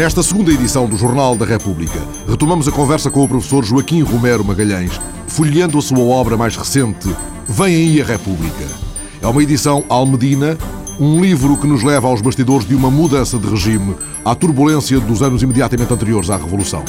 Nesta segunda edição do Jornal da República, retomamos a conversa com o professor Joaquim Romero Magalhães, folheando a sua obra mais recente, Vem aí a República. É uma edição almedina, um livro que nos leva aos bastidores de uma mudança de regime, à turbulência dos anos imediatamente anteriores à Revolução.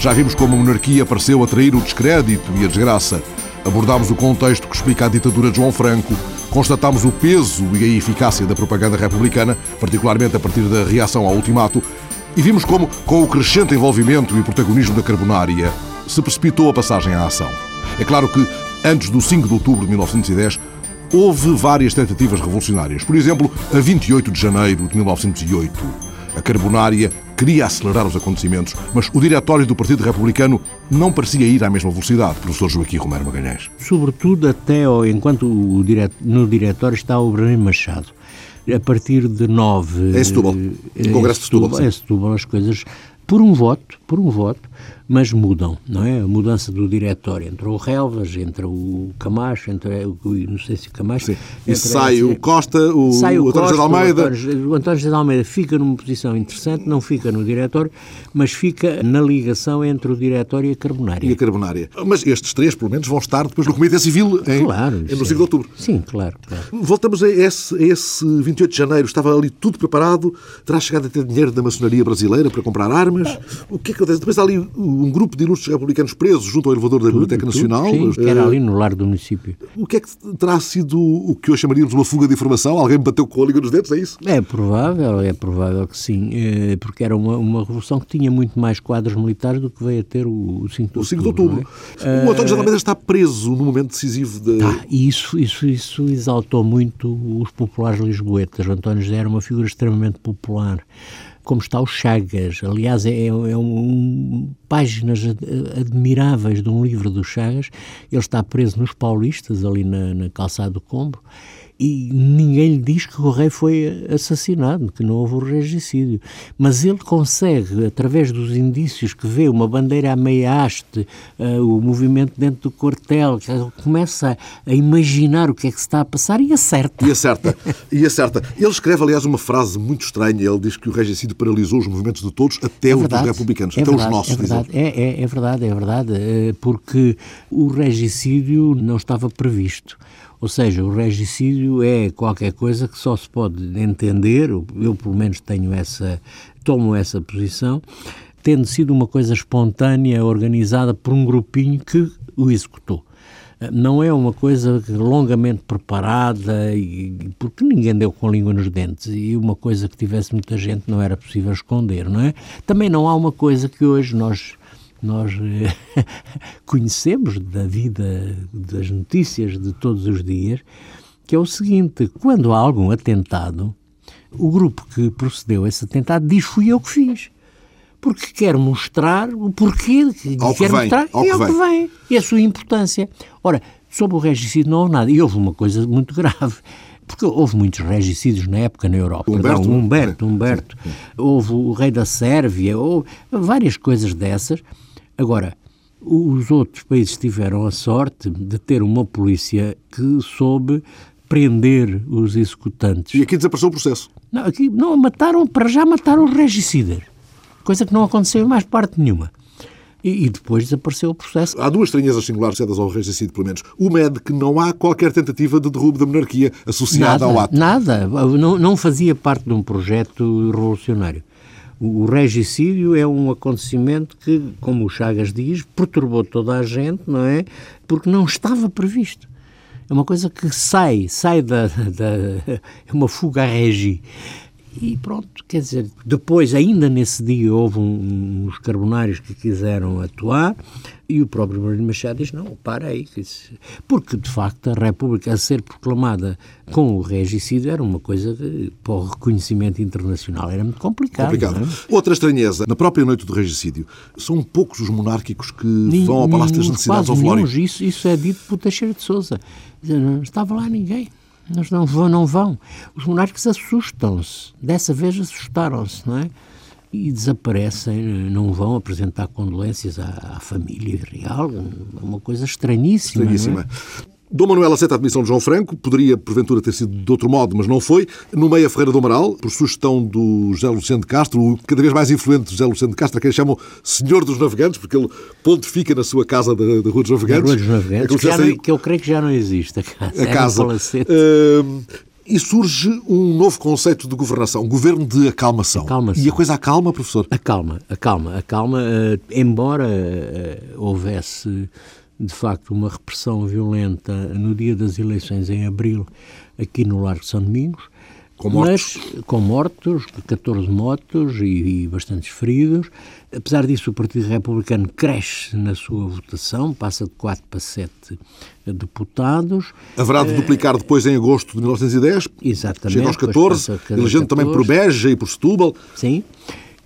Já vimos como a monarquia pareceu atrair o descrédito e a desgraça. Abordámos o contexto que explica a ditadura de João Franco, constatámos o peso e a eficácia da propaganda republicana, particularmente a partir da reação ao ultimato, e vimos como, com o crescente envolvimento e protagonismo da Carbonária, se precipitou a passagem à ação. É claro que, antes do 5 de outubro de 1910, houve várias tentativas revolucionárias. Por exemplo, a 28 de janeiro de 1908. A Carbonária queria acelerar os acontecimentos, mas o diretório do Partido Republicano não parecia ir à mesma velocidade, professor Joaquim Romero Magalhães. Sobretudo até enquanto no diretório está o Bruno Machado. A partir de 9... É Setúbal, no eh, Congresso de Setúbal. É Setúbal, as coisas, por um voto, por um voto, mas mudam, não é? A mudança do diretório. Entra o Relvas, entra o Camacho, entra o, não sei se o Camacho... Sim. E sai o Costa, o, sai o, o António José de Almeida... O António, o António José de Almeida fica numa posição interessante, não fica no diretório, mas fica na ligação entre o diretório e a Carbonária. E a Carbonária. Mas estes três, pelo menos, vão estar depois no Comitê Civil em, claro, em, no 5 de outubro. Sim, claro, claro. Voltamos a esse, a esse 28 de janeiro. Estava ali tudo preparado. Terá chegado a ter dinheiro da maçonaria brasileira para comprar armas. O que é que acontece? Depois há ali um grupo de ilustres republicanos presos junto ao elevador da Biblioteca Nacional. Sim, que era ali no lar do município. O que é que terá sido o que hoje chamaríamos uma fuga de informação? Alguém bateu com a liga nos dedos, é isso? É provável, é provável que sim, é, porque era uma, uma revolução que tinha muito mais quadros militares do que veio a ter o 5 de outubro. O 5 de outubro. É? O António José Almeida está preso no momento decisivo da... Tá, e isso, isso, isso exaltou muito os populares lisboetas. O António José era uma figura extremamente popular como está o Chagas. Aliás, é, é um, páginas admiráveis de um livro do Chagas. Ele está preso nos Paulistas, ali na, na calçada do Combo, e ninguém lhe diz que o rei foi assassinado, que não houve o regicídio. Mas ele consegue, através dos indícios que vê, uma bandeira a meia haste, uh, o movimento dentro do quartel, começa a, a, imaginar o que é que se está a passar e acerta. E acerta, e acerta. Ele escreve, aliás, uma frase muito estranha. Ele diz que o regicídio paralisou os movimentos de todos, até é os dos republicanos, é até verdade, os nossos. É verdade, é, é, é verdade, é verdade, eh, porque o regicídio não estava previsto. Ou seja, o regicídio é qualquer coisa que só se pode entender, eu pelo menos tenho essa, tomo essa posição, tendo sido uma coisa espontânea, organizada por um grupinho que o executou. Não é uma coisa longamente preparada, e, porque ninguém deu com a língua nos dentes, e uma coisa que tivesse muita gente não era possível esconder, não é? Também não há uma coisa que hoje nós nós eh, conhecemos da vida, das notícias de todos os dias, que é o seguinte: quando há algum atentado, o grupo que procedeu a esse atentado diz fui eu que fiz. Porque quer mostrar o porquê, ao quer que vem, mostrar ao e ao que vem, e a sua importância. Ora, sobre o regicídio não houve nada. E houve uma coisa muito grave porque houve muitos regicídios na época na Europa. Humberto, Perdão, Humberto, Humberto. Houve o rei da Sérvia, houve várias coisas dessas. Agora, os outros países tiveram a sorte de ter uma polícia que soube prender os executantes. E aqui desapareceu o processo? Não, aqui não mataram, para já mataram regicidas, coisa que não aconteceu em mais parte nenhuma. E, e, depois desapareceu o processo. Há duas estranhas singulares cedas ao regicídio, pelo menos. Uma é de que não há qualquer tentativa de derrubo da monarquia associada nada, ao ato. Nada. Não, não fazia parte de um projeto revolucionário. O regicídio é um acontecimento que, como o Chagas diz, perturbou toda a gente, não é? Porque não estava previsto. É uma coisa que sai, sai da. da é uma fuga a regi. E pronto, quer dizer, depois, ainda nesse dia, houve um, uns carbonários que quiseram atuar e o próprio Marino Machado diz: não, para aí. Porque, de facto, a República a ser proclamada com o regicídio era uma coisa de, para o reconhecimento internacional era muito complicado. complicado. É? Outra estranheza, na própria noite do regicídio, são poucos os monárquicos que Nem, vão ao Palácio das Necessidades ao Flório. Isso, isso é dito por Teixeira de Souza. Não estava lá ninguém. Eles não vão, não vão. Os monarcas assustam-se. Dessa vez assustaram-se, não é? E desaparecem, não vão apresentar condolências à, à família real. É uma coisa estranhíssima. É? Estranhíssima. Dom Manuel aceita a admissão de João Franco, poderia porventura ter sido de outro modo, mas não foi. Nomeia Ferreira do Amaral, por sugestão do José Luciano de Castro, o cada vez mais influente José Luciano de Castro, a quem chamam Senhor dos Navegantes, porque ele pontifica na sua casa da, da Rua dos Navegantes. Rua dos Navegantes, que, não, que, eu creio que já não existe a casa. A casa. Uh, e surge um novo conceito de governação, governo de acalmação. acalmação. E a coisa acalma, professor? Acalma, acalma, acalma. Uh, embora uh, houvesse de facto uma repressão violenta no dia das eleições em abril aqui no Largo de São Domingos. Com mortos? Mas, com mortos, 14 mortos e, e bastantes feridos. Apesar disso, o Partido Republicano cresce na sua votação, passa de 4 para 7 deputados. Haverá de eh, duplicar depois em agosto de 1910. Exatamente. Chega aos 14, elegendo também por Beja e por Setúbal. Sim.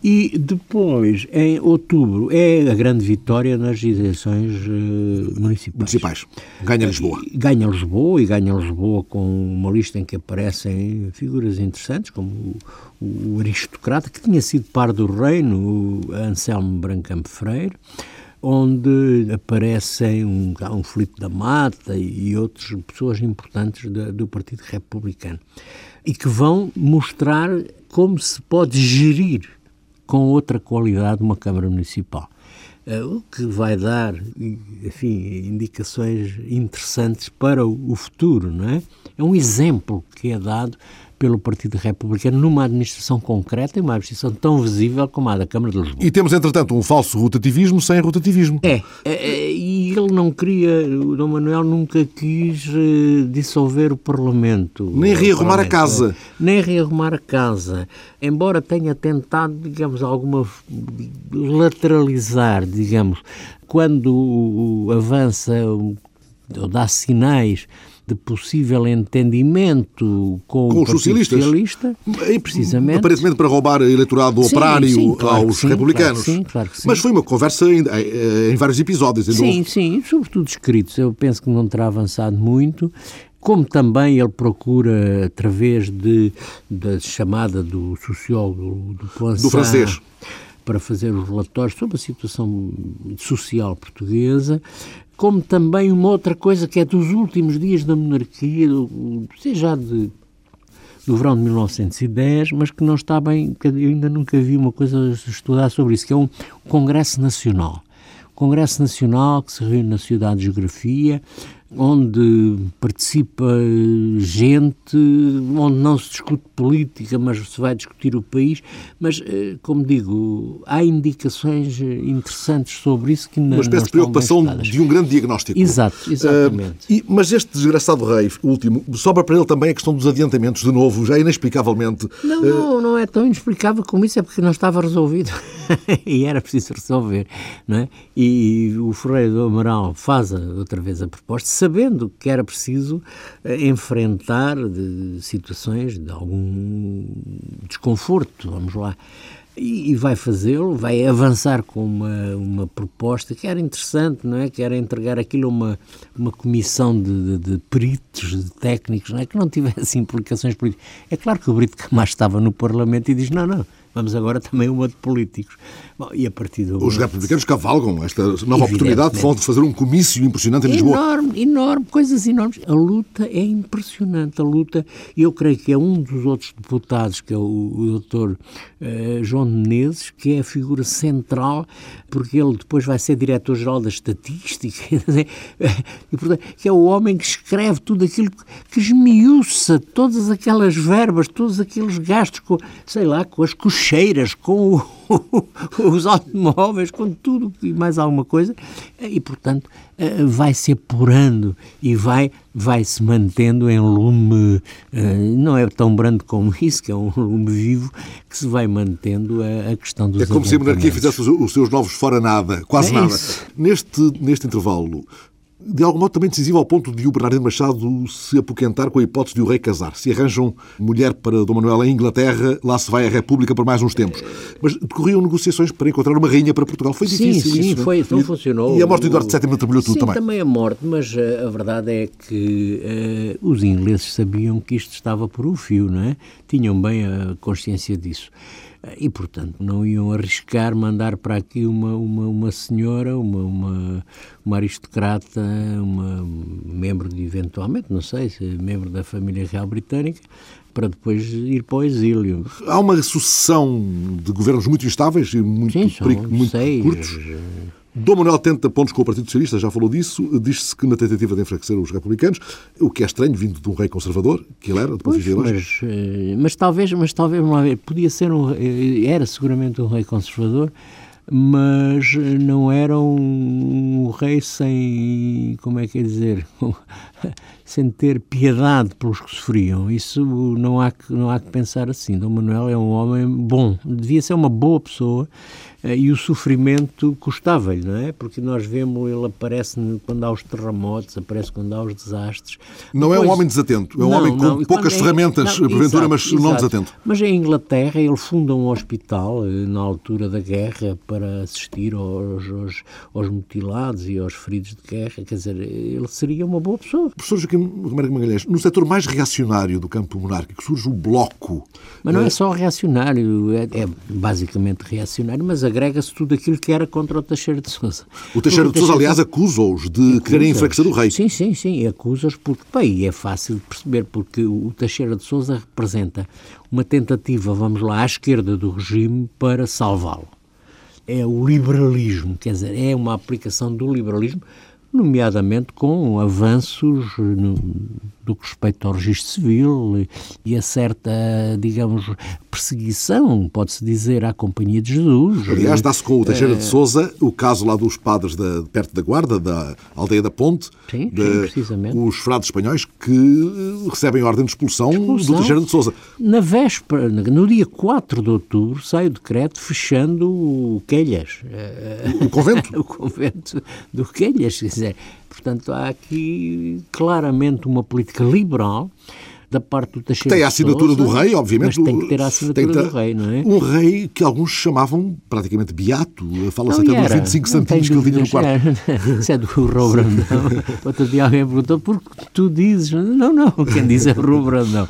E depois, em outubro, é a grande vitória nas eleições uh, municipais. Municipais. Ganha Lisboa. Ganha Lisboa e ganha Lisboa com uma lista em que aparecem figuras interessantes, como o, o aristocrata, que tinha sido par do reino, o Anselmo Brancampo Freire, onde aparecem um, um Filipe da Mata e outras pessoas importantes da, do Partido Republicano. E que vão mostrar como se pode gerir com outra qualidade uma Câmara Municipal. Uh, o que vai dar, enfim, indicações interessantes para o futuro, não é? É um exemplo que é dado pelo Partido Republicano numa administração concreta e uma administração tão visível como a da Câmara de Lisboa. E temos, entretanto, um falso rotativismo sem rotativismo. É, é, é e ele não queria, o Dom Manuel nunca quis uh, dissolver o Parlamento. Nem rearrumar a casa. Nem rearrumar a casa. Embora tenha tentado, digamos, alguma lateralizar, digamos, quando avança ou dá sinais de possível entendimento com, com os socialistas. Socialista, precisamente. Aparentemente para roubar eleitorado sim, operário sim, claro aos sim, republicanos. Claro sim, claro Mas foi uma conversa em, em vários episódios. Sim, sim, sobretudo escritos. Eu penso que não terá avançado muito como também ele procura, através de, da chamada do sociólogo do Poinsat, do francês para fazer os relatórios sobre a situação social portuguesa, como também uma outra coisa que é dos últimos dias da monarquia, seja de do verão de 1910, mas que não está bem, eu ainda nunca vi uma coisa estudar sobre isso, que é um Congresso Nacional. Congresso Nacional que se reúne na Cidade de Geografia, onde participa gente, onde não se discute política, mas se vai discutir o país. Mas, eh, como digo, há indicações interessantes sobre isso que não Uma espécie de preocupação de um grande diagnóstico. Exato, exatamente. Uh, e, mas este desgraçado rei, último, sobra para ele também a questão dos adiantamentos, de novo, já inexplicavelmente. Não, uh... não, não é tão inexplicável como isso, é porque não estava resolvido. e era preciso resolver, não é? E o Ferreira do Amaral faz outra vez a proposta, sabendo que era preciso eh, enfrentar de situações de algum desconforto, vamos lá. E, vai fazê-lo, vai avançar com uma, uma proposta que era interessante, não é? Que era entregar aquilo a uma, uma comissão de, de, de peritos, de técnicos, não é? Que não tivesse implicações políticas. É claro que o Brito Camacho estava no Parlamento e diz: não, não, vamos agora também uma de políticos. Bom, e a partir do... Os republicanos cavalgam esta nova oportunidade de fazer um comício impressionante em Lisboa. Enorme, enorme, coisas enormes. A luta é impressionante, a luta, eu creio que é um dos outros deputados, que é o, o doutor uh, João Menezes, que é a figura central, porque ele depois vai ser diretor-geral da estatística, e, portanto, que é o homem que escreve tudo aquilo, que esmiuça todas aquelas verbas, todos aqueles gastos, com, sei lá, com as cocheiras, com o os automóveis, com tudo e mais alguma coisa, e portanto eh, vai se apurando e vai, vai se mantendo em lume, eh, não é tão brando como isso, que é um lume vivo, que se vai mantendo a, a questão dos É como se a monarquia fizesse os seus novos fora nada, quase é nada. Neste, neste intervalo, de algum modo também decisivo ao ponto de o Bernardino Machado se apoquentar com a hipótese de o rei casar. Se arranjam mulher para Dom Manuel em Inglaterra, lá se vai a República por mais uns tempos. Mas decorriam negociações para encontrar uma rainha para Portugal. Foi difícil sim, sim, isso. Foi, não funcionou. E a morte de Eduardo VII trabalhou tudo sim, também. também a morte, mas uh, a verdade é que uh, os ingleses sabiam que isto estava por um fio, não é? Tinham bem a consciência disso. E, portanto, não iam arriscar mandar para aqui uma, uma, uma senhora, uma, uma, uma aristocrata, uma membro de, eventualmente, não sei, se membro da família real britânica, para depois ir para o exílio. Há uma sucessão de governos muito instáveis e muito, Sim, são muito seis, curtos. Dom Manuel tenta pontos com o Partido Socialista, já falou disso. Diz-se que na tentativa de enfraquecer os republicanos, o que é estranho, vindo de um rei conservador, que ele era, do ponto de Pois, ideológico. mas, eh, mas talvez, mas talvez, podia ser um, eh, era seguramente um rei conservador, mas não era um, um rei sem, como é que é dizer, sem ter piedade pelos que sofriam. Isso não há que, não há que pensar assim. Dom Manuel é um homem bom, devia ser uma boa pessoa eh, e o sofrimento custava-lhe, não é? Porque nós vemos, ele aparece quando há os terremotos, aparece quando há os desastres. Não é um Depois- homem desatento, é um Não, homem com não, poucas é- ferramentas, não, porventura, exato, mas não exato. desatento. Mas em Inglaterra ele funda um hospital eh, na altura da guerra para assistir aos, aos, aos mutilados e aos feridos de guerra. Quer dizer, ele seria uma boa pessoa. Professor Joaquim Romero Magalhães, no setor mais reacionário do campo monárquico surge o Bloco. Mas não é só reacionário, é, é basicamente reacionário, mas agrega-se tudo aquilo que era contra o Teixeira de Sousa. O Teixeira de Sousa, aliás, acusa-os de quererem enfraquecer o rei. Sim, sim, sim, acusa-os porque, bem, é fácil de perceber, porque o Teixeira de Sousa representa uma tentativa, vamos lá, à esquerda do regime para salvá-lo. É o liberalismo, quer dizer, é uma aplicação do liberalismo, nomeadamente com avanços no, do que respeita ao registro civil e a certa, digamos, perseguição, pode-se dizer, à Companhia de Jesus. Aliás, dá-se com o Teixeira Eh, de Sousa o caso lá dos padres da, perto da Guarda, da aldeia da Ponte, Sim, de- sim, precisamente. os frades espanhóis que eh, recebem ordem de expulsão, do Expulsão. Teixeira de Sousa. Na véspera, no dia 4 de outubro, sai o decreto fechando o Quelhas, eh, O convento. o convento do Quelhas. Quer dizer, portanto, há aqui claramente uma política liberal da parte do Teixeira Tem a assinatura Sousa, do rei, obviamente. Mas tem que ter a assinatura que ter- do rei, não é? Um rei que alguns chamavam praticamente beato. Fala-se até dos era. 25 Não centímetros que ele tinha no quarto. Isso é do Rô Brandão. Outro dia alguém perguntou, porque tu dizes? Não, não, quem diz é o Rô Brandão.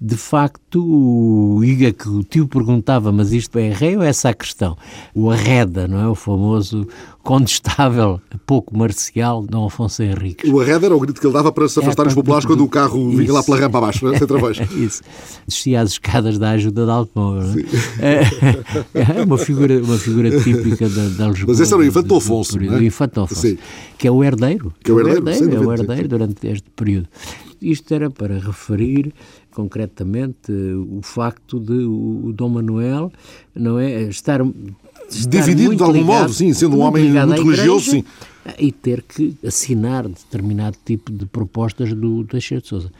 De facto, o Iga que o tio perguntava, mas isto é rei ou é sacristão? O Arreda, não é? O famoso condestável, pouco marcial, Dom Afonso Henriques. O arredo era o grito que ele dava para se afastarem os para- populares quando o carro vinha lá Isso. pela rampa abaixo, sem travões. Isso. Descia as escadas da ajuda de automóvel. não É? É uma figura, uma figura típica da, da Lisboa. Mas esse era o Infante do- do Afonso, período. não é? O Infante Afonso, Sim. que é o herdeiro. Que é o herdeiro, é o dúvida, sim, herdeiro sim. durante este período. Isto era para referir concretamente o facto de o, Dom Manuel não é estar, estar Dividido de algum ligado- modo, sim, sendo um homem muito religioso, sim. E ter que assinar determinado tipo de propostas do Teixeira de Sousa.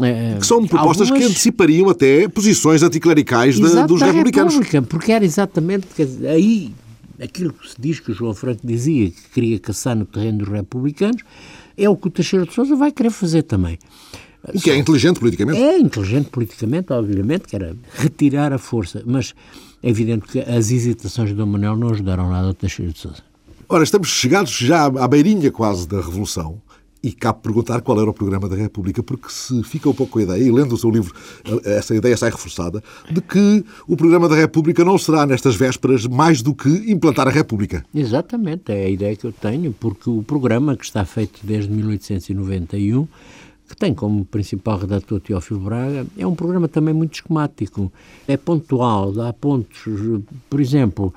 Eh, Que são propostas que algumas- antecipariam até posições anticlericais da- dos republicanos. República, porque era exatamente dizer, aí aquilo que se diz que o João Franco dizia que queria caçar no terreno dos republicanos é o que o Teixeira de Sousa vai querer fazer também. O que é inteligente politicamente. É inteligente politicamente, obviamente, que era retirar a força, mas é evidente que as hesitações de Dom Manuel não ajudaram nada ao Teixeira de Sousa. Ora, estamos chegados já à beirinha quase da Revolução. E cabe perguntar qual era o programa da República, porque se fica um pouco com a ideia, e lendo o seu livro, essa ideia sai reforçada, de que o programa da República não será, nestas vésperas, mais do que implantar a República. Exatamente, é a ideia que eu tenho, porque o programa que está feito desde 1891, que tem como principal redator Teófilo Braga, é um programa também muito esquemático. É pontual, dá pontos. Por exemplo,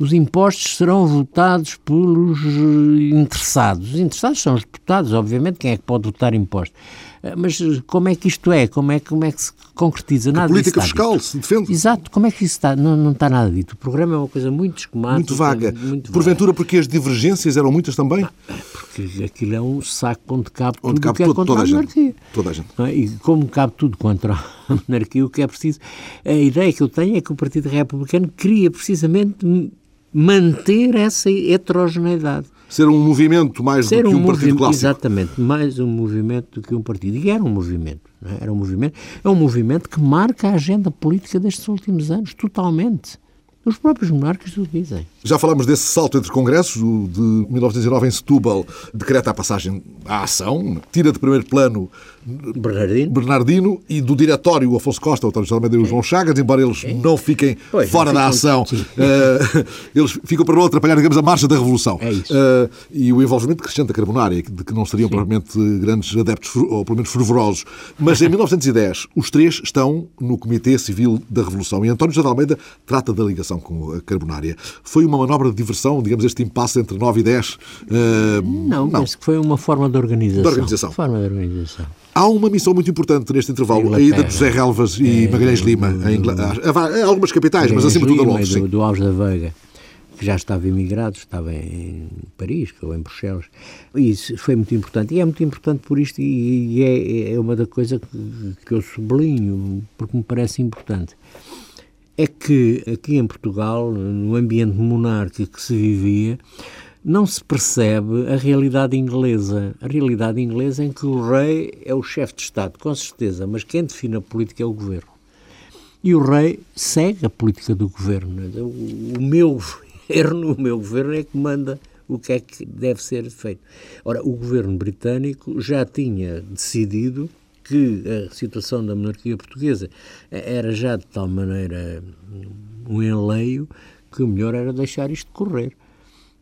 os impostos serão votados pelos interessados. Os interessados são os deputados, obviamente, quem é que pode votar impostos. Eh, Mas eh, como é que isto é? Como é, que- como é que se concretiza? Nada disso política fiscal dito. se defende. Exato, como é que isso está? Não, não está nada dito. O programa é uma coisa muito esquemática. Muito vaga. Muito vaga. Porventura, porque as divergências eram muitas também. Porque aquilo é um saco onde cabe Onde tudo cabe que é todo- contra toda a a gente. monarquia. Toda a gente. É? E como cabe tudo contra a monarquia, o que é preciso. A ideia que eu tenho é que o Partido Republicano queria precisamente manter essa heterogeneidade. Ser um movimento mais Ser do que um um partido clássico. exatamente, mais um movimento do que um partido. E era um movimento, é? era um movimento, é um movimento que marca a agenda política destes últimos anos, totalmente. Os próprios monarcas o dizem. Já falámos desse salto entre congressos, o de 1909 em Setúbal decreta a passagem à ação, tira de primeiro plano Bernardino, Bernardino e do diretório Afonso Costa, o António de Almeida e o João Chagas, embora eles não fiquem Pois, fora não da ação, eh, eles ficam para não atrapalhar, digamos, a marcha da Revolução. É. Eh, e o envolvimento crescente da Carbonária, de que não seriam provavelmente grandes adeptos, ou pelo menos fervorosos. Mas em 1910, os três estão no Comitê Civil da Revolução e António José de Almeida trata da ligação com a Carbonária. Foi uma manobra de diversão, digamos, este impasse entre 9 e 10? eh, Não, penso que foi uma forma de organização. De organização. Forma de organização. Há uma missão muito importante neste intervalo, a Inglaterra. ida de José Relvas e Magalhães Lima, em, a- a algumas capitais, mas acima de tudo a Londres. do, do Alves da Veiga, que já estava emigrado, estava em Paris ou em Bruxelas. Isso foi muito importante. E é muito importante por isto, e, e é, é uma da coisa que, que eu sublinho, porque me parece importante. É que aqui em Portugal, no ambiente monárquico que se vivia, não se percebe a realidade inglesa. A realidade inglesa em que o rei é o chefe de Estado, com certeza, mas quem define a política é o governo. E o rei segue a política do governo. O, meu governo, o meu governo é que manda o que é que deve ser feito. Ora, o governo britânico já tinha decidido que a situação da monarquia portuguesa era já de tal maneira um enleio que o melhor era deixar isto correr.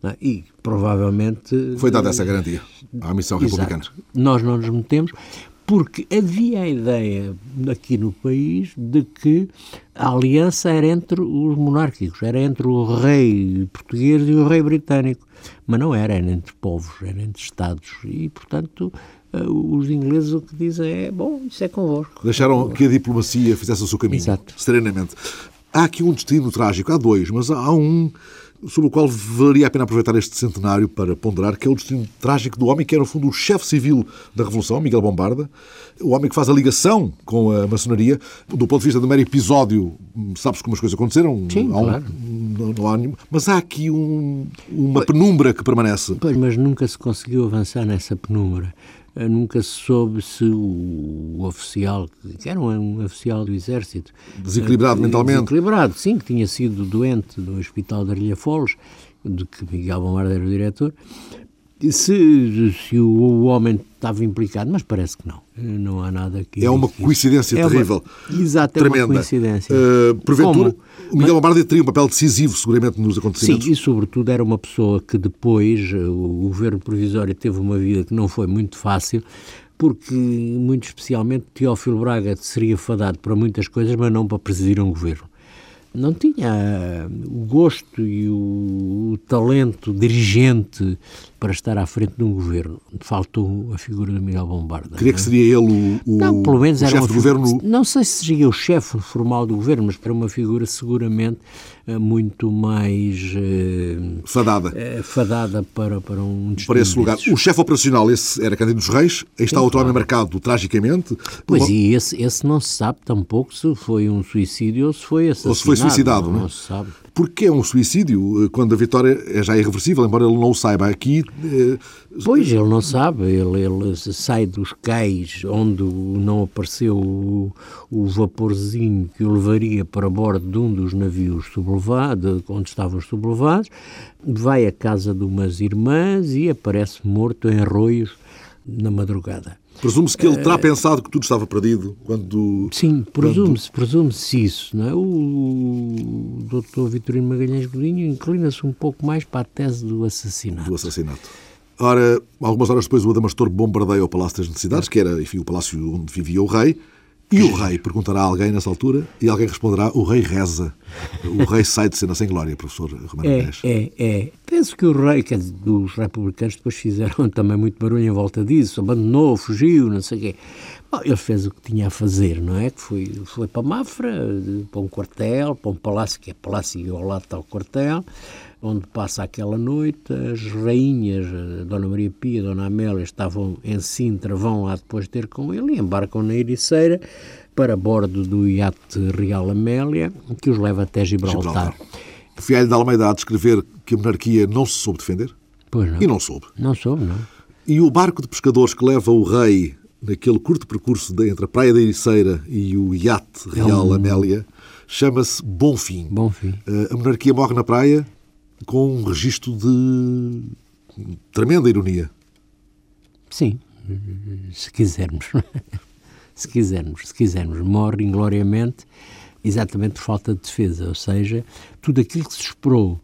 É? E provavelmente Foi dada essa garantia à missão republicana. Exato. Nós não nos metemos porque havia a ideia aqui no país de que a aliança era entre os monárquicos, era entre o rei português e o rei britânico, mas não era, era entre povos, era entre estados e, portanto, eh, os ingleses o que dizem é, bom, isso é convosco. Deixaram que a diplomacia fizesse o seu caminho, Exato. serenamente. Há aqui um destino trágico, há dois, mas há um sobre o qual valeria a pena aproveitar este centenário para ponderar, que é o destino trágico do homem que era, no fundo, o chefe civil da Revolução, Miguel Bombarda, o homem que faz a ligação com a maçonaria. Do ponto de vista do mero episódio, sabe-se como as coisas aconteceram. Sim, há um- claro. não, não há nenhum, mas há aqui um- uma penumbra que permanece. Pois, mas nunca se conseguiu avançar nessa penumbra. Eh, Nunca se soube se o, o oficial, que era um, um oficial do Exército... Desequilibrado eh, mentalmente. Desequilibrado, sim, que tinha sido doente no Hospital de Arlhafolos, de que Miguel Bombarda era o diretor, se, se o, homem estava implicado, mas parece que não. Não há nada que... É uma coincidência É uma- terrível. Exato, é Tremenda. uma coincidência. Eh, porventura, Como? o Miguel Bombarda teria um papel decisivo, seguramente, nos acontecimentos. Sim, e sobretudo era uma pessoa que depois, eh, o governo provisório teve uma vida que não foi muito fácil, porque, muito especialmente, Teófilo Braga seria fadado para muitas coisas, mas não para presidir um governo. Não tinha eh, o gosto e o, o talento dirigente para estar à frente de um governo. Faltou a figura de Miguel Bombarda. Queria que é? seria ele o, o, Não, pelo menos era chefe figu- governo Não sei se seria o chefe formal do governo, mas era uma figura seguramente eh, muito mais eh, fadada. eh, fadada para, para um destino Para esse lugar. desses. O chefe operacional, esse era Cândido dos Reis. Aí está outro homem marcado tragicamente. Pois, e esse, esse não se sabe tampouco se foi um suicídio ou se foi assassinado. Ou se foi suicidado, não, não é? não se sabe. Porque é um suicídio, eh, quando a vitória é já irreversível, embora ele não o saiba. Aqui, eh, Pois, ele não sabe, ele, ele sai dos cais onde não apareceu o, o vaporzinho que o levaria para bordo de um dos navios sublevados, onde estavam os sublevados, vai à casa de umas irmãs e aparece morto em arroios na madrugada. Presume-se que ele terá pensado que tudo estava perdido quando... Sim, presume-se, presume-se isso, não é? O Dr. Vitorino Magalhães Godinho inclina-se um pouco mais para a tese do assassinato. do assassinato. Ora, algumas horas depois, o Adamastor bombardeia o Palácio das Necessidades, que era, enfim, o palácio onde vivia o rei, e o rei perguntará a alguém nessa altura, e alguém responderá, o rei reza. O rei sai de cena sem glória, professor Romano É, é, é. Penso que o rei, dizer, os republicanos depois fizeram também muito barulho em volta disso, abandonou, fugiu, não sei o quê. Bom, ele fez o que tinha a fazer, não é? Que foi, foi para Mafra, para um quartel, para um palácio, que é palácio e ao lado está o quartel, onde passa aquela noite. As rainhas, a Dona Maria Pia, a Dona Amélia, estavam em Sintra, vão lá depois ter com ele e embarcam na Ericeira para bordo do iate Real Amélia, que os leva até Gibraltar. Gibraltar. Fialho de Almeida a descrever que a monarquia não se soube defender, Pois não. e não soube. Não soube, não. E o barco de pescadores que leva o rei naquele curto percurso de- entre a Praia da Ericeira e o iate Real um- Amélia chama-se Bom Fim. Bom fim. Eh, A monarquia morre na praia com um registro de tremenda ironia. Sim, se quisermos. se quisermos, se quisermos. Morre ingloriamente exatamente por falta de defesa, ou seja, tudo aquilo que se esperou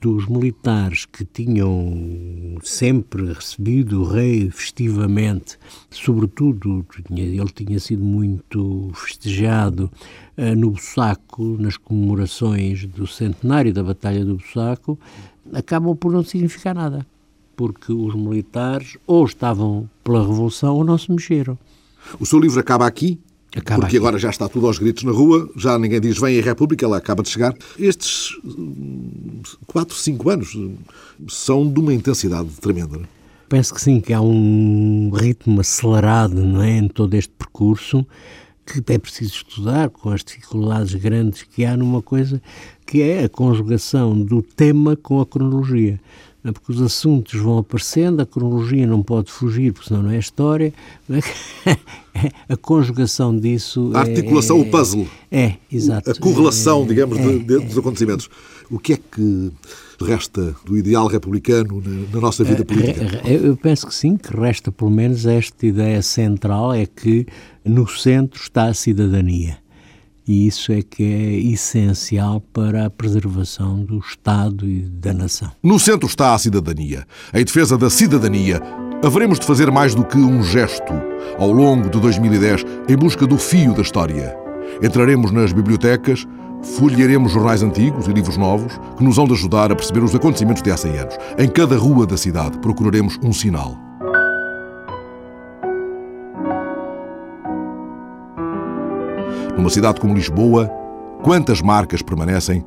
dos militares que tinham sempre recebido o rei festivamente, sobretudo ele tinha sido muito festejado uh, no Bussaco, nas comemorações do centenário da Batalha do Bussaco, acabam por não significar nada, porque os militares ou estavam pela Revolução ou não se mexeram. O seu livro acaba aqui, Acaba porque aqui. agora já está tudo aos gritos na rua, já ninguém diz vem a República, ela acaba de chegar. Estes 4, 5 anos são de uma intensidade tremenda. Não é? Penso que sim, que há um ritmo acelerado não é, em todo este percurso que é preciso estudar com as dificuldades grandes que há numa coisa que é a conjugação do tema com a cronologia. É? Porque os assuntos vão aparecendo, a cronologia não pode fugir, porque senão não é história. A conjugação disso. A articulação, é, o puzzle. É, exato. A correlação, é, digamos, é, de, de, dos acontecimentos. O que é que resta do ideal republicano na, na nossa vida política? Eu penso que sim, que resta pelo menos esta ideia central: é que no centro está a cidadania. E isso é que é essencial para a preservação do Estado e da nação. No centro está a cidadania. Em defesa da cidadania, haveremos de fazer mais do que um gesto ao longo de 2010 em busca do fio da história. Entraremos nas bibliotecas, folhearemos jornais antigos e livros novos que nos vão ajudar a perceber os acontecimentos de há 100 anos. Em cada rua da cidade procuraremos um sinal. Numa cidade como Lisboa, quantas marcas permanecem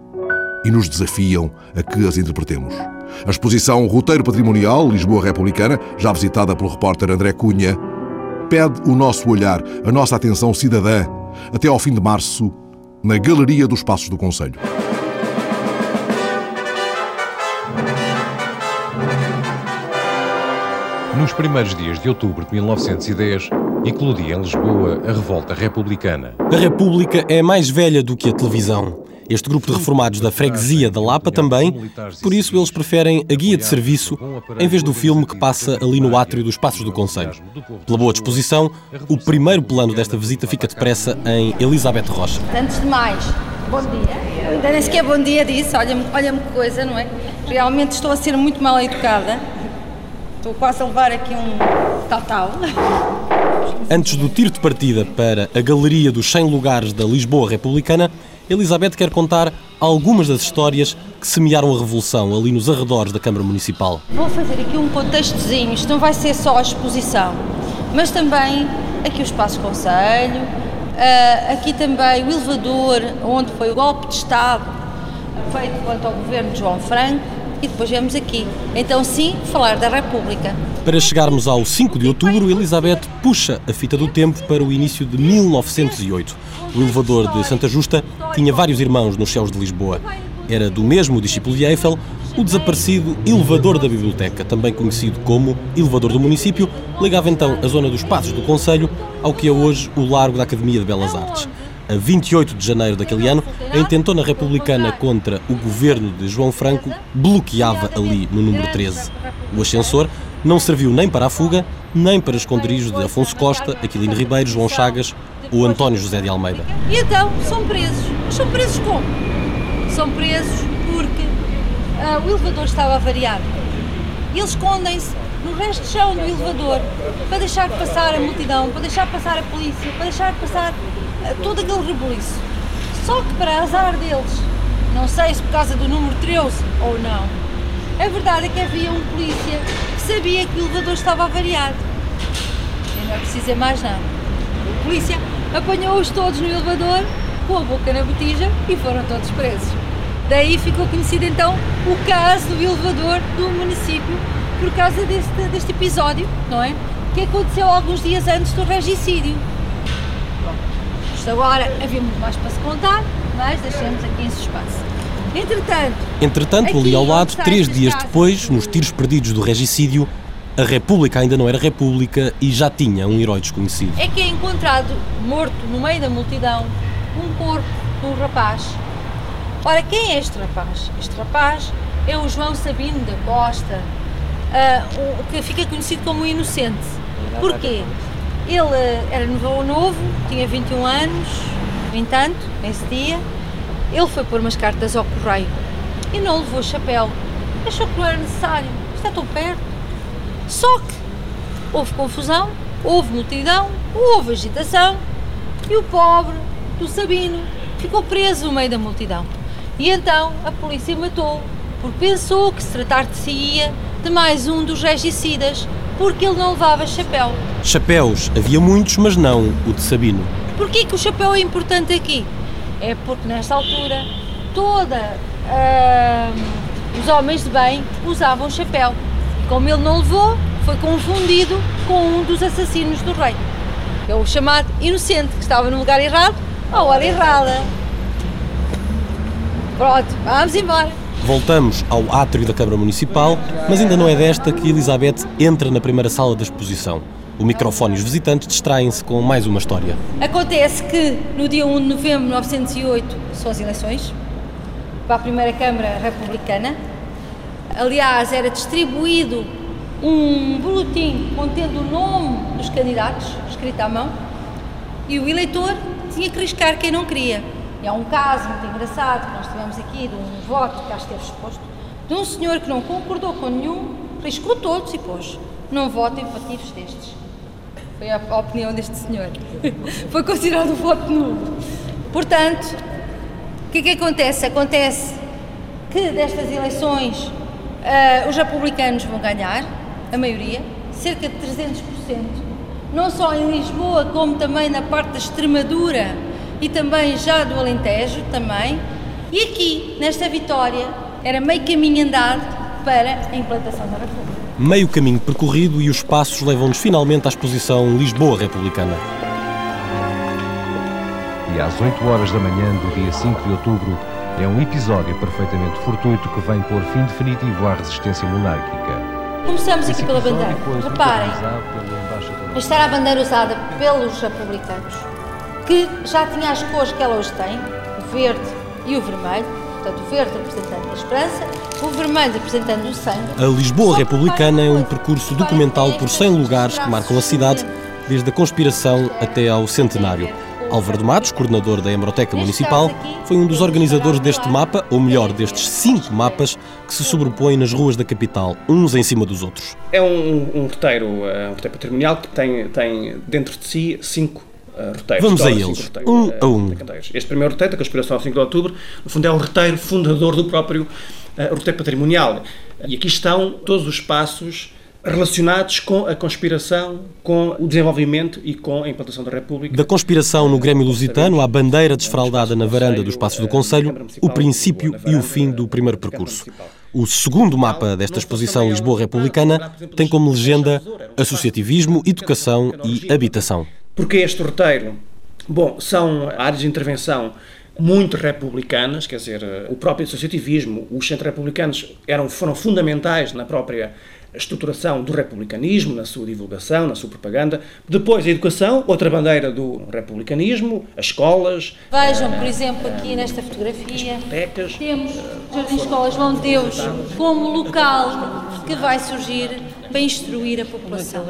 e nos desafiam a que as interpretemos? A exposição Roteiro Patrimonial Lisboa Republicana, já visitada pelo repórter André Cunha, pede o nosso olhar, a nossa atenção cidadã, até ao fim de março, na Galeria dos Passos do Conselho. Nos primeiros dias de outubro de 1910, eclodia em Lisboa a revolta republicana. A República é mais velha do que a televisão. Este grupo de reformados da freguesia da Lapa também, por isso eles preferem a guia de serviço em vez do filme que passa ali no átrio dos Passos do Conselho. Pela boa disposição, o primeiro plano desta visita fica depressa em Elizabeth Rocha. Antes de mais, bom dia. Ainda nem sequer bom dia disse, olha-me olha que coisa, não é? Realmente estou a ser muito mal educada. Estou quase a levar aqui um tal-tal. Antes do tiro de partida para a Galeria dos 100 Lugares da Lisboa Republicana, Elizabeth quer contar algumas das histórias que semearam a revolução ali nos arredores da Câmara Municipal. Vou fazer aqui um contextozinho, isto não vai ser só a exposição, mas também aqui o Espaço Conselho, uh, aqui também o elevador onde foi o golpe de Estado feito quanto ao governo de João Franco e depois viemos aqui. Então sim, falar da República. Para chegarmos ao 5 de outubro, Elizabeth puxa a fita do tempo para o início de 1908. O elevador de Santa Justa tinha vários irmãos nos céus de Lisboa. Era do mesmo discípulo de Eiffel, o desaparecido elevador da biblioteca, também conhecido como elevador do município, ligava então a zona dos Passos do Conselho ao que é hoje o Largo da Academia de Belas Artes. A 28 de janeiro daquele ano, a intentona republicana contra o governo de João Franco bloqueava ali no número 13. O ascensor não serviu nem para a fuga, nem para esconderijos de Afonso Costa, Aquilino Ribeiro, João Chagas ou António José de Almeida. E então são presos. Mas são presos como? São presos porque uh, o elevador estava avariado. E eles escondem-se no resto de chão do elevador para deixar passar a multidão, para deixar passar a polícia, para deixar passar todo aquele rebuliço. Só que para azar deles, não sei se por causa do número 13 ou não, a verdade é que havia um polícia que sabia que o elevador estava avariado. E não é preciso dizer mais nada. A polícia apanhou-os todos no elevador, com a boca na botija e foram todos presos. Daí ficou conhecido então o caso do elevador do município por causa deste, deste episódio, não é? Que aconteceu alguns dias antes do regicídio. Isto agora havia muito mais para se contar, mas deixemos aqui em suspense. Entretanto, Entretanto, ali ao lado, três dias depois, nos tiros perdidos do regicídio, a República ainda não era República e já tinha um herói desconhecido. É que é encontrado morto no meio da multidão um corpo de um rapaz. Ora, quem é este rapaz? Este rapaz é o João Sabino da Costa, uh, que fica conhecido como o Inocente. Porquê? Ele era novo, novo, tinha 21 anos, no entanto, nesse dia, ele foi pôr umas cartas ao correio e não levou chapéu. Achou que não era necessário, está tão perto. Só que houve confusão, houve multidão, houve agitação e o pobre do Sabino ficou preso no meio da multidão. E então a polícia matou, porque pensou que se tratar de si de mais um dos regicidas, porque ele não levava chapéu. Chapéus havia muitos, mas não o de Sabino. Porquê que o chapéu é importante aqui? É porque nesta altura toda uh, os homens de bem usavam chapéu. E como ele não levou, foi confundido com um dos assassinos do rei. É o chamado inocente, que estava no lugar errado, à hora errada. Pronto, vamos embora. Voltamos ao átrio da Câmara Municipal, mas ainda não é desta que Elizabeth entra na primeira sala da exposição. O microfone e os visitantes distraem-se com mais uma história. Acontece que no dia 1 de novembro de 1908 são as eleições para a primeira Câmara Republicana. Aliás, era distribuído um boletim contendo o nome dos candidatos, escrito à mão, e o eleitor tinha que riscar quem não queria. E há um caso muito engraçado que nós tivemos aqui de um voto que cá esteve exposto, de um senhor que não concordou com nenhum, riscou todos e pôs: não votem para tiros destes. Foi a, a opinião deste senhor. Foi considerado um voto nulo. Portanto, o que é que acontece? Acontece que destas eleições uh, os republicanos vão ganhar, a maioria, cerca de 300%, não só em Lisboa, como também na parte da Extremadura e também já do Alentejo também. E aqui, nesta vitória, era meio caminho andado para a implantação da República. Meio caminho percorrido e os passos levam-nos finalmente à exposição Lisboa Republicana. E às 8 horas da manhã do dia 5 de outubro, é um episódio perfeitamente fortuito que vem pôr fim definitivo à resistência monárquica. Começamos aqui pela bandeira. Reparem, esta era a bandeira usada pelos republicanos, que já tinha as cores que ela hoje tem, o verde e o vermelho, portanto o verde representando a esperança, o vermelho representando o sangue. A Lisboa Republicana é um percurso documental por 100 lugares que marcam a cidade, desde a conspiração até ao centenário. Álvaro de Matos, coordenador da Hemeroteca Municipal, foi um dos organizadores deste mapa, ou melhor, destes cinco mapas, que se sobrepõem nas ruas da capital, uns em cima dos outros. É um, um roteiro, um roteiro patrimonial que tem, tem dentro de si cinco uh, roteiros. Vamos a eles, um a um. Este primeiro roteiro, da Conspiração ao 5 de Outubro, no fundo é o roteiro fundador do próprio uh, roteiro patrimonial. E aqui estão todos os passos relacionados com a conspiração, com o desenvolvimento e com a implantação da República. Da conspiração no Grêmio Lusitano à bandeira desfraldada na varanda dos Passos do Conselho, o princípio e o fim do primeiro percurso. O segundo mapa desta exposição Lisboa Republicana tem como legenda associativismo, educação e habitação. Porquê este roteiro? Bom, são áreas de intervenção muito republicanas, quer dizer, o próprio associativismo, os centros republicanos eram, foram fundamentais na própria estruturação do republicanismo, na sua divulgação, na sua propaganda. Depois, a educação, outra bandeira do republicanismo, as escolas. Vejam, por exemplo, aqui nesta fotografia, temos Jardim Escola João de Deus como local que vai surgir para instruir a população.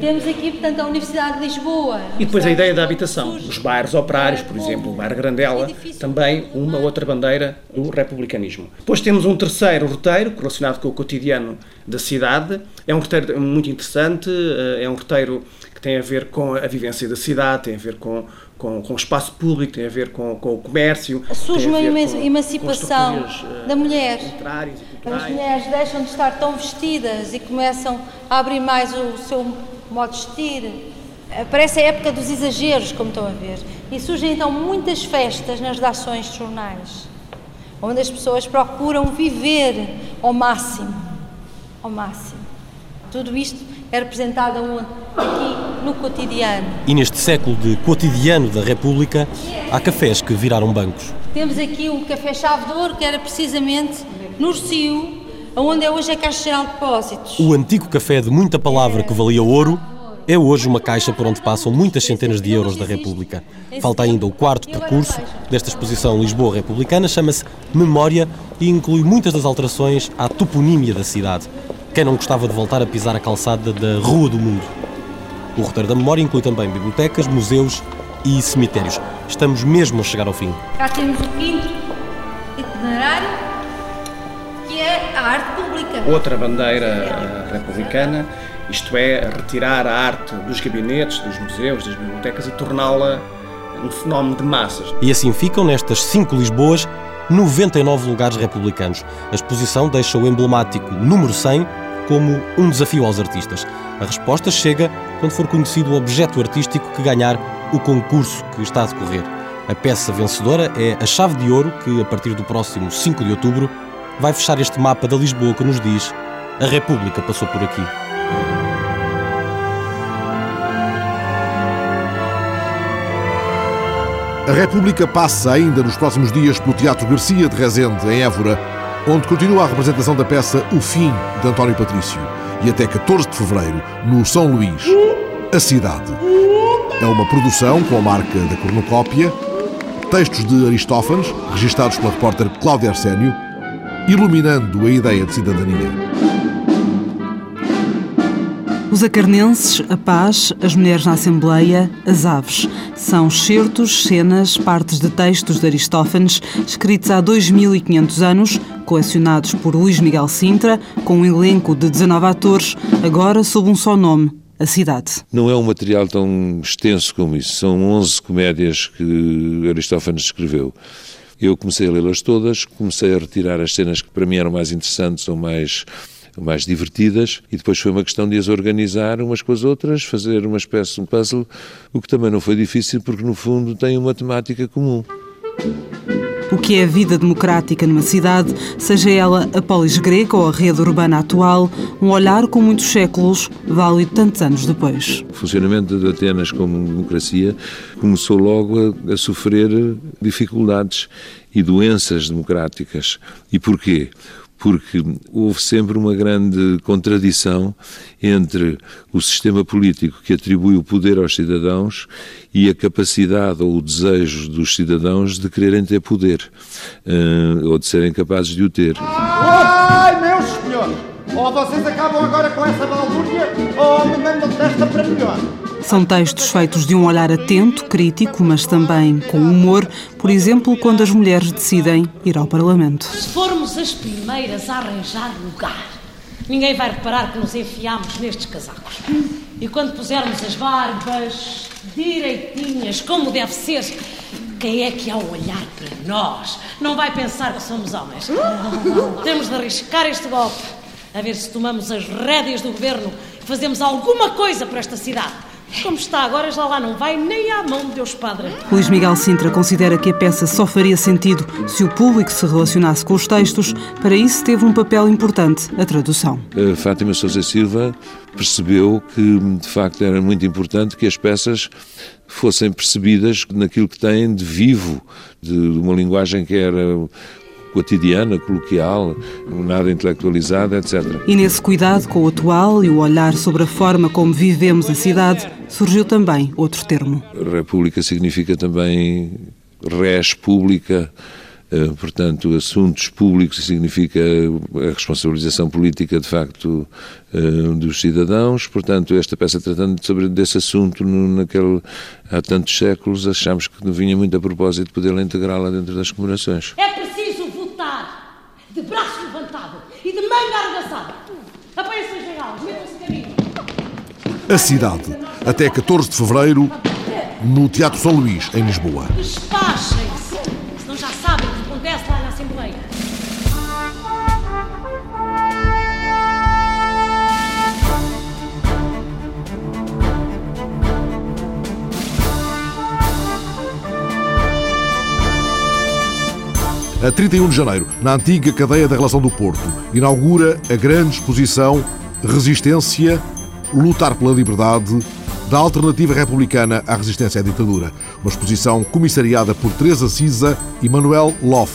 Temos aqui, portanto, a Universidade de Lisboa. E depois a ideia da habitação. Os bairros operários, por exemplo, o bairro Grandela, também uma outra bandeira do republicanismo. Depois temos um terceiro roteiro relacionado com o cotidiano da cidade. É um roteiro muito interessante, eh, é um roteiro que tem a ver com a vivência da cidade, tem a ver com, com, com o espaço público, tem a ver com, com o comércio. Surge uma emancipação com da mulher. As mulheres deixam de estar tão vestidas e começam a abrir mais o seu modo de vestir. Parece a época dos exageros, como estão a ver. E surgem então muitas festas nas redações de jornais, onde as pessoas procuram viver ao máximo. Ao máximo. Tudo isto é representado aqui no cotidiano. E neste século de cotidiano da República, há cafés que viraram bancos. Temos aqui o Café Chave de Ouro, que era precisamente no Rio, onde é hoje a Caixa Geral de Depósitos. O antigo café de muita palavra que valia ouro é hoje uma caixa por onde passam muitas centenas de euros da República. Falta ainda o quarto percurso desta exposição Lisboa Republicana, chama-se Memória e inclui muitas das alterações à toponímia da cidade. Quem não gostava de voltar a pisar a calçada da Rua do Mundo? O roteiro da memória inclui também bibliotecas, museus e cemitérios. Estamos mesmo a chegar ao fim. Cá temos o quinto itinerário, que é a arte pública. Outra bandeira republicana, isto é, retirar a arte dos gabinetes, dos museus, das bibliotecas e torná-la um fenómeno de massas. E assim ficam nestas cinco Lisboas 99 lugares republicanos. A exposição deixa o emblemático número 100 como um desafio aos artistas. A resposta chega quando for conhecido o objeto artístico que ganhar o concurso que está a decorrer. A peça vencedora é a chave de ouro que, a partir do próximo 5 de outubro, vai fechar este mapa da Lisboa que nos diz a República passou por aqui. A República passa ainda nos próximos dias pelo Teatro Garcia de Rezende, em Évora, onde continua a representação da peça O Fim, de António Patrício, e até 14 de fevereiro, no São Luís, A Cidade. É uma produção com a marca da cornucópia, textos de Aristófanes, registados pela repórter Cláudia Arsénio, iluminando a ideia de cidadania. Os acarnenses, a paz, as mulheres na Assembleia, as aves. São certos, cenas, partes de textos de Aristófanes, escritos há 2500 anos, colecionados por Luís Miguel Sintra, com um elenco de 19 atores, agora sob um só nome, a cidade. Não é um material tão extenso como isso. São 11 comédias que Aristófanes escreveu. Eu comecei a lê-las todas, comecei a retirar as cenas que para mim eram mais interessantes ou mais mais divertidas, e depois foi uma questão de as organizar umas com as outras, fazer uma espécie de um puzzle, o que também não foi difícil, porque no fundo tem uma temática comum. O que é a vida democrática numa cidade, seja ela a polis grega ou a rede urbana atual, um olhar com muitos séculos, válido tantos anos depois. O funcionamento de Atenas como democracia começou logo a, a sofrer dificuldades e doenças democráticas. E porquê? Porque houve sempre uma grande contradição entre o sistema político que atribui o poder aos cidadãos e a capacidade ou o desejo dos cidadãos de quererem ter poder uh, ou de serem capazes de o ter. Ai, meus senhores! Ou vocês acabam agora com essa balbúrdia ou me mandam desta para melhor. São textos feitos de um olhar atento, crítico, mas também com humor, por exemplo, quando as mulheres decidem ir ao Parlamento. Se formos as primeiras a arranjar lugar, ninguém vai reparar que nos enfiamos nestes casacos. E quando pusermos as barbas direitinhas, como deve ser, quem é que ao olhar para nós não vai pensar que somos homens? Temos de arriscar este golpe, a ver se tomamos as rédeas do governo e fazemos alguma coisa para esta cidade. Como está agora, já lá não vai nem à mão de Deus Padre. Luís Miguel Sintra considera que a peça só faria sentido se o público se relacionasse com os textos. Para isso, teve um papel importante a tradução. A Fátima Sousa Silva percebeu que, de facto, era muito importante que as peças fossem percebidas naquilo que têm de vivo, de uma linguagem que era cotidiana, coloquial, nada intelectualizada, etc. E nesse cuidado com o atual e o olhar sobre a forma como vivemos a cidade, surgiu também outro termo. República significa também res pública, eh, portanto, assuntos públicos significa a responsabilização política, de facto, eh, dos cidadãos. Portanto, esta peça tratando sobre desse assunto naquele, há tantos séculos, achamos que não vinha muito a propósito poder integrá-la dentro das comemorações. É de braço levantado e de manga arregaçada. Apoiem-se as bengalas, metam-se caminho. A cidade, até 14 de fevereiro, no Teatro São Luís, em Lisboa. Despachem-se, A 31 de janeiro, na antiga cadeia da Relação do Porto, inaugura a grande exposição Resistência, Lutar pela Liberdade, da alternativa republicana à resistência à ditadura. Uma exposição comissariada por Teresa Cisa e Manuel Loff.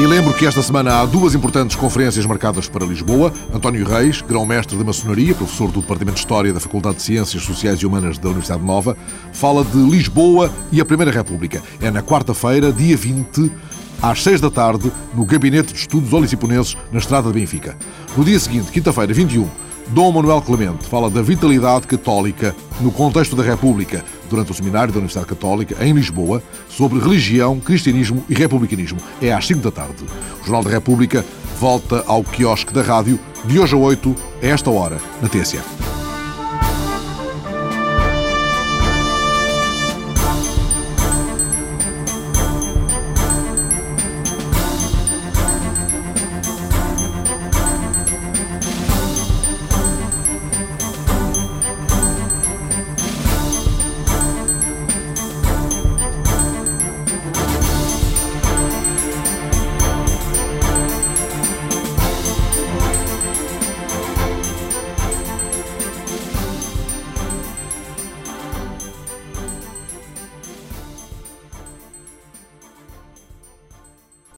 E lembro que esta semana há duas importantes conferências marcadas para Lisboa. António Reis, grão-mestre de maçonaria, professor do Departamento de História da Faculdade de Ciências Sociais e Humanas da Universidade Nova, fala de Lisboa e a Primeira República. É na quarta-feira, dia 20, às 6 da tarde, no Gabinete de Estudos Oliciponenses, na Estrada de Benfica. No dia seguinte, quinta-feira, 21, Dom Manuel Clemente fala da vitalidade católica no contexto da República, durante o seminário da Universidade Católica, em Lisboa, sobre religião, cristianismo e republicanismo. É às 5 da tarde. O Jornal da República volta ao quiosque da rádio, de hoje a 8, a esta hora, na TSF.